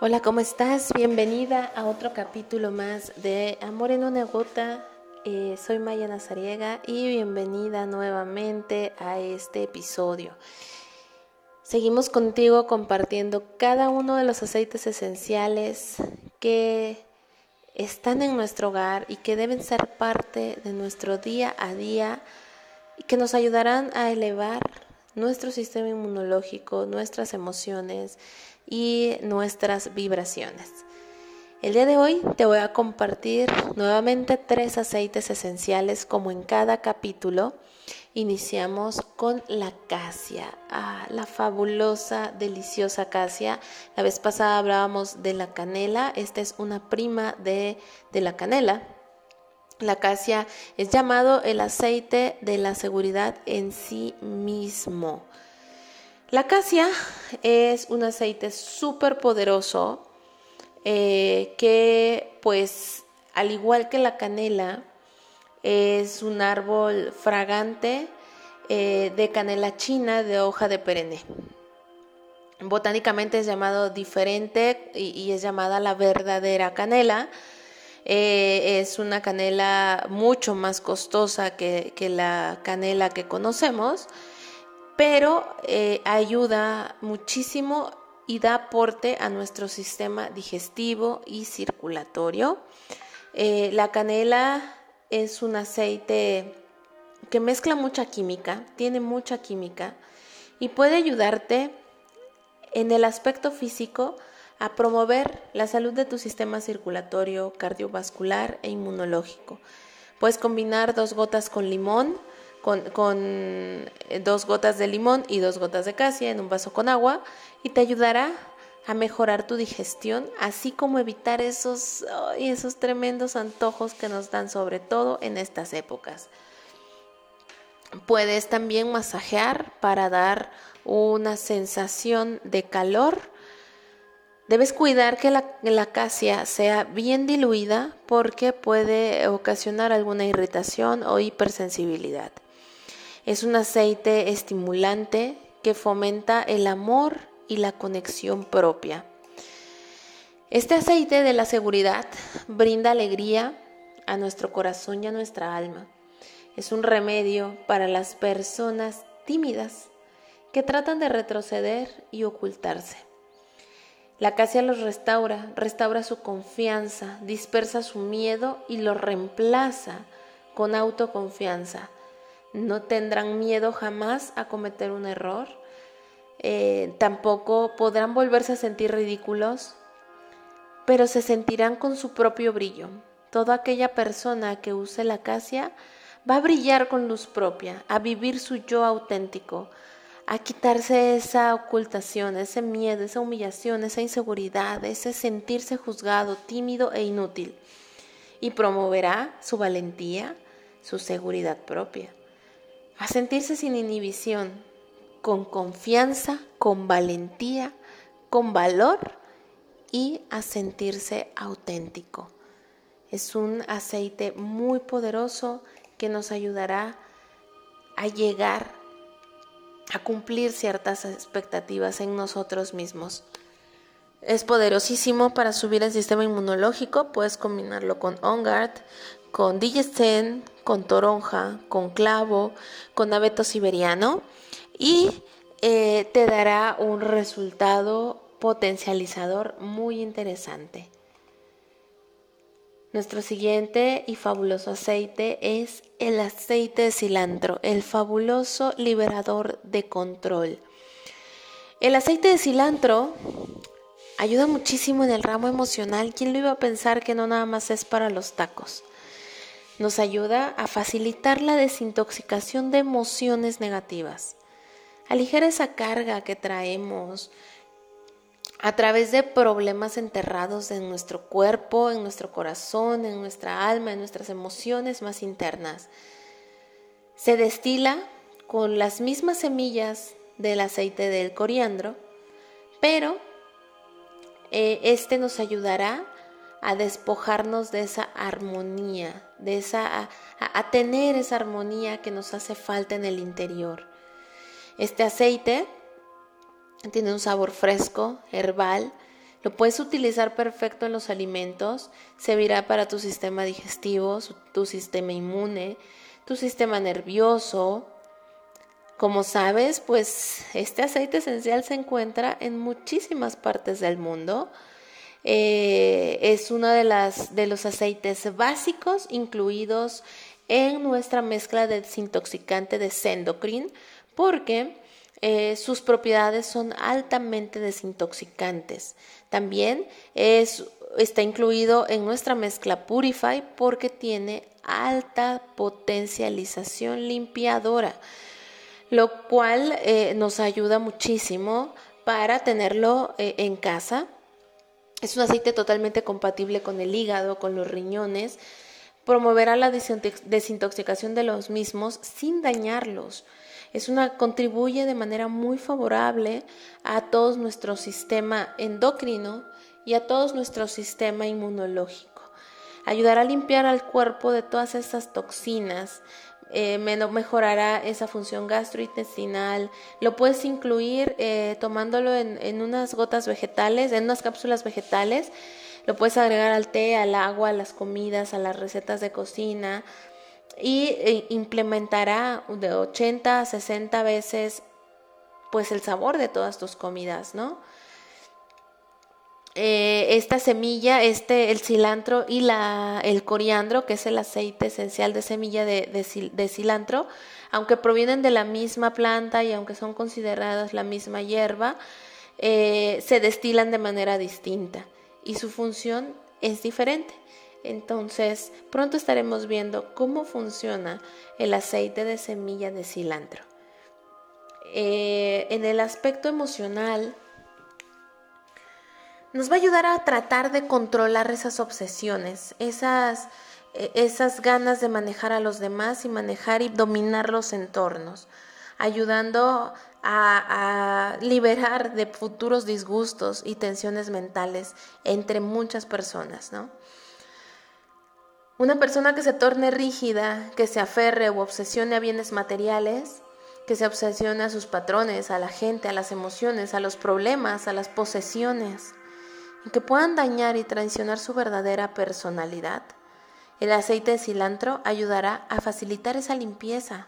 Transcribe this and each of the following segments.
Hola, ¿cómo estás? Bienvenida a otro capítulo más de Amor en una gota. Eh, soy Maya Nazariega y bienvenida nuevamente a este episodio. Seguimos contigo compartiendo cada uno de los aceites esenciales que están en nuestro hogar y que deben ser parte de nuestro día a día y que nos ayudarán a elevar nuestro sistema inmunológico, nuestras emociones y nuestras vibraciones. El día de hoy te voy a compartir nuevamente tres aceites esenciales como en cada capítulo. Iniciamos con la acacia, ah, la fabulosa, deliciosa acacia. La vez pasada hablábamos de la canela, esta es una prima de, de la canela. La acacia es llamado el aceite de la seguridad en sí mismo. La acacia es un aceite súper poderoso eh, que pues al igual que la canela es un árbol fragante eh, de canela china de hoja de perenne. Botánicamente es llamado diferente y, es llamada la verdadera canela. Eh, es una canela mucho más costosa que la canela que conocemos pero eh, ayuda muchísimo y da aporte a nuestro sistema digestivo y circulatorio. Eh, la canela es un aceite que mezcla mucha química, tiene mucha química y puede ayudarte en el aspecto físico a promover la salud de tu sistema circulatorio, cardiovascular e inmunológico. Puedes combinar dos gotas con limón con, eh, dos gotas de limón y dos gotas de casia en un vaso con agua y te ayudará a mejorar tu digestión, así como evitar esos, esos tremendos antojos que nos dan sobre todo en estas épocas. Puedes también masajear para dar una sensación de calor. Debes cuidar que la, la acacia sea bien diluida porque puede ocasionar alguna irritación o hipersensibilidad. Es un aceite estimulante que fomenta el amor y la conexión propia. Este aceite de la seguridad brinda alegría a nuestro corazón y a nuestra alma. Es un remedio para las personas tímidas que tratan de retroceder y ocultarse. La acacia los restaura, restaura su confianza, dispersa su miedo y lo reemplaza con autoconfianza, no tendrán miedo jamás a cometer un error, eh, tampoco podrán volverse a sentir ridículos, pero se sentirán con su propio brillo. Toda aquella persona que use la acacia va a brillar con luz propia, a vivir su yo auténtico, a quitarse esa ocultación, ese miedo, esa humillación, esa inseguridad, ese sentirse juzgado, tímido e inútil, y promoverá su valentía, su seguridad propia a sentirse sin inhibición, con confianza, con valentía, con valor y a sentirse auténtico. Es un aceite muy poderoso que nos ayudará a llegar a cumplir ciertas expectativas en nosotros mismos. Es poderosísimo para subir el sistema inmunológico, puedes combinarlo con OnGuard, con Digisten, con toronja, con clavo, con abeto siberiano y eh, te dará un resultado potencializador muy interesante. Nuestro siguiente y fabuloso aceite es el aceite de cilantro, el fabuloso liberador de control. El aceite de cilantro ayuda muchísimo en el ramo emocional. ¿Quién lo iba a pensar que no nada más es para los tacos? Nos ayuda a facilitar la desintoxicación de emociones negativas. Aligera esa carga que traemos a través de problemas enterrados en nuestro cuerpo, en nuestro corazón, en nuestra alma, en nuestras emociones más internas. Se destila con las mismas semillas del aceite del coriandro, pero eh, este nos ayudará a despojarnos de esa armonía, de esa a, tener esa armonía que nos hace falta en el interior. Este aceite tiene un sabor fresco, herbal, Lo puedes utilizar perfecto en los alimentos, servirá para tu sistema digestivo, tu sistema inmune, tu sistema nervioso. Como sabes, pues este aceite esencial se encuentra en muchísimas partes del mundo. Eh, es uno de, las, de los aceites básicos incluidos en nuestra mezcla de desintoxicante de Sendocrin porque eh, sus propiedades son altamente desintoxicantes. También es, está incluido en nuestra mezcla Purify porque tiene alta potencialización limpiadora, lo cual eh, nos ayuda muchísimo para tenerlo eh, en casa. Es un aceite totalmente compatible con el hígado, con los riñones. Promoverá la desintoxicación de los mismos sin dañarlos es una contribuye de manera muy favorable a todo nuestro sistema endocrino y a todo nuestro sistema inmunológico. Ayudará a limpiar al cuerpo de todas esas toxinas, eh, mejorará esa función gastrointestinal. Lo puedes incluir eh, tomándolo en, en, unas gotas vegetales, en unas cápsulas vegetales. Lo puedes agregar al té, al agua, a las comidas, a las recetas de cocina y e, implementará de 80 a 60 veces pues el sabor de todas tus comidas, ¿no? Eh, esta semilla, este, el cilantro y la, el coriandro, que es el aceite esencial de semilla de, de, cilantro, aunque provienen de la misma planta y aunque son consideradas la misma hierba, eh, se destilan de manera distinta y su función es diferente. Entonces, pronto estaremos viendo cómo funciona el aceite de semilla de cilantro. Eh, en el aspecto emocional, nos va a ayudar a tratar de controlar esas obsesiones, esas, e, esas ganas de manejar a los demás y manejar y dominar los entornos, ayudando a, a, liberar de futuros disgustos y tensiones mentales entre muchas personas, ¿no? Una persona que se torne rígida, que se aferre o obsesione a bienes materiales, que se obsesione a sus patrones, a la gente, a las emociones, a los problemas, a las posesiones, y que puedan dañar y traicionar su verdadera personalidad. El aceite de cilantro ayudará a facilitar esa limpieza,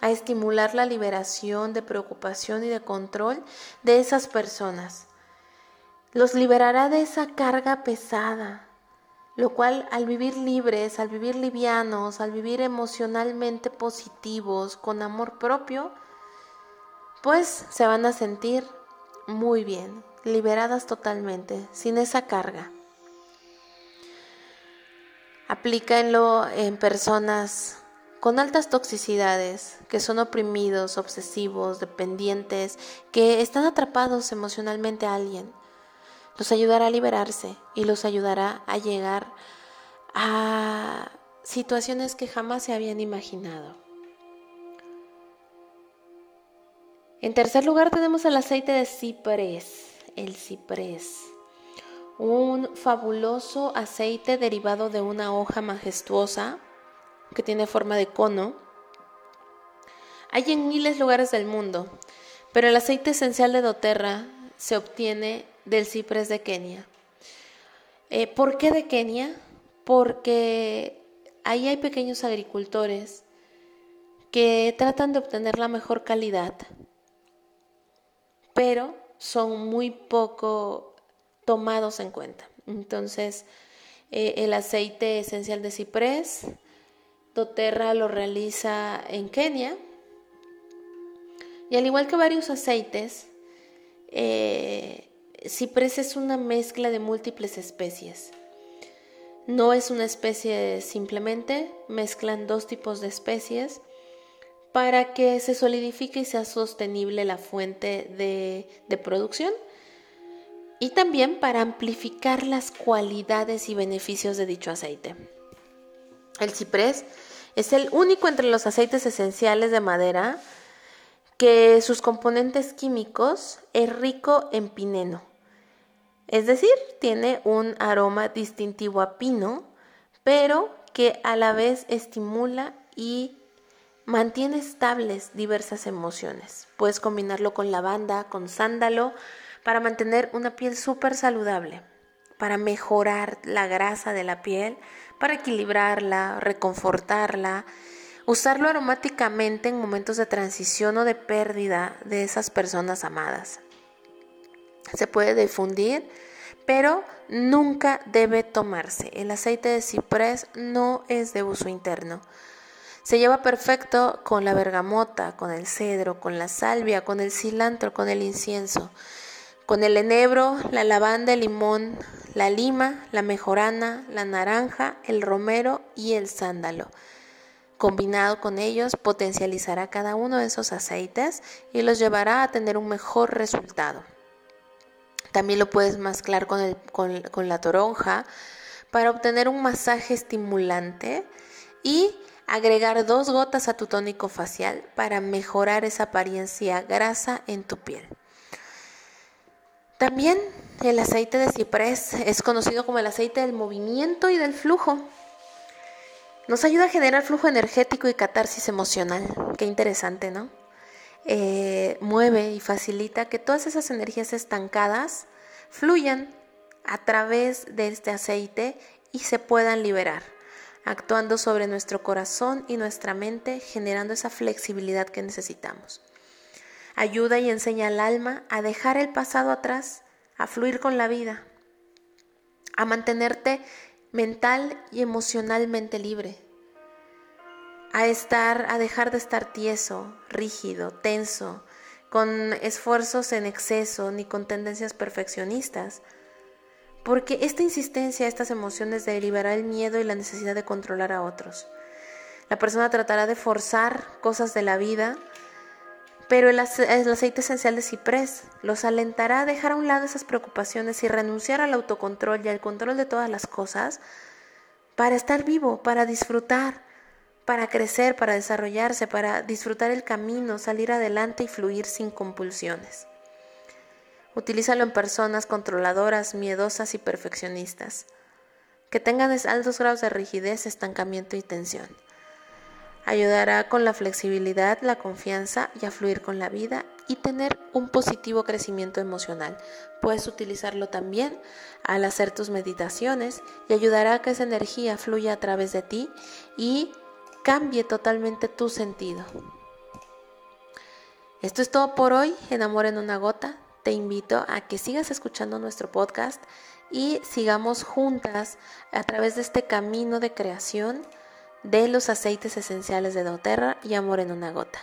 a estimular la liberación de preocupación y de control de esas personas. Los liberará de esa carga pesada, lo cual al vivir libres, al vivir livianos, al vivir emocionalmente positivos, con amor propio, pues se van a sentir muy bien, liberadas totalmente, sin esa carga. Aplíquenlo en personas con altas toxicidades, que son oprimidos, obsesivos, dependientes, que están atrapados emocionalmente a alguien los ayudará a liberarse y los ayudará a llegar a situaciones que jamás se habían imaginado. En tercer lugar tenemos el aceite de ciprés, el ciprés, un fabuloso aceite derivado de una hoja majestuosa que tiene forma de cono. Hay en miles lugares del mundo, pero el aceite esencial de doTERRA se obtiene del ciprés de Kenia. Eh, ¿Por qué de Kenia? Porque ahí hay pequeños agricultores que tratan de obtener la mejor calidad, pero son muy poco tomados en cuenta. Entonces, eh, el aceite esencial de ciprés, doTERRA lo realiza en Kenia, y al igual que varios aceites, eh, ciprés es una mezcla de múltiples especies. No es una especie simplemente, mezclan dos tipos de especies para que se solidifique y sea sostenible la fuente de, de producción y también para amplificar las cualidades y beneficios de dicho aceite. El ciprés es el único entre los aceites esenciales de madera que sus componentes químicos es rico en pineno es decir, tiene un aroma distintivo a pino, pero que a la vez estimula y mantiene estables diversas emociones. Puedes combinarlo con lavanda, con sándalo, para mantener una piel súper saludable, para mejorar la grasa de la piel, para equilibrarla, reconfortarla, usarlo aromáticamente en momentos de transición o de pérdida de esas personas amadas. Se puede difundir, pero nunca debe tomarse. El aceite de ciprés no es de uso interno. Se lleva perfecto con la bergamota, con el cedro, con la salvia, con el cilantro, con el incienso, con el enebro, la lavanda, el limón, la lima, la mejorana, la naranja, el romero y el sándalo. Combinado con ellos, potencializará cada uno de esos aceites y los llevará a tener un mejor resultado. También lo puedes mezclar con, con la toronja para obtener un masaje estimulante y agregar dos gotas a tu tónico facial para mejorar esa apariencia grasa en tu piel. También el aceite de ciprés es conocido como el aceite del movimiento y del flujo. Nos ayuda a generar flujo energético y catarsis emocional. Qué interesante, ¿no? Eh, mueve y facilita que todas esas energías estancadas fluyan a través de este aceite y se puedan liberar actuando sobre nuestro corazón y nuestra mente, generando esa flexibilidad que necesitamos. Ayuda y enseña al alma a dejar el pasado atrás, a fluir con la vida, a mantenerte mental y emocionalmente libre, a estar, a dejar de estar tieso, rígido, tenso, con esfuerzos en exceso ni con tendencias perfeccionistas, porque esta insistencia, estas emociones de liberar el miedo y la necesidad de controlar a otros. La persona tratará de forzar cosas de la vida, pero el, aceite esencial de ciprés los alentará a dejar a un lado esas preocupaciones y renunciar al autocontrol y al control de todas las cosas para estar vivo, para disfrutar, para crecer, para desarrollarse, para disfrutar el camino, salir adelante y fluir sin compulsiones. Utilízalo en personas controladoras, miedosas y perfeccionistas, que tengan altos grados de rigidez, estancamiento y tensión. Ayudará con la flexibilidad, la confianza y a fluir con la vida y tener un positivo crecimiento emocional. Puedes utilizarlo también al hacer tus meditaciones y ayudará a que esa energía fluya a través de ti y cambie totalmente tu sentido. Esto es todo por hoy en Amor en una gota te invito a que sigas escuchando nuestro podcast y sigamos juntas a través de este camino de creación de los aceites esenciales de doTERRA y Amor en una gota.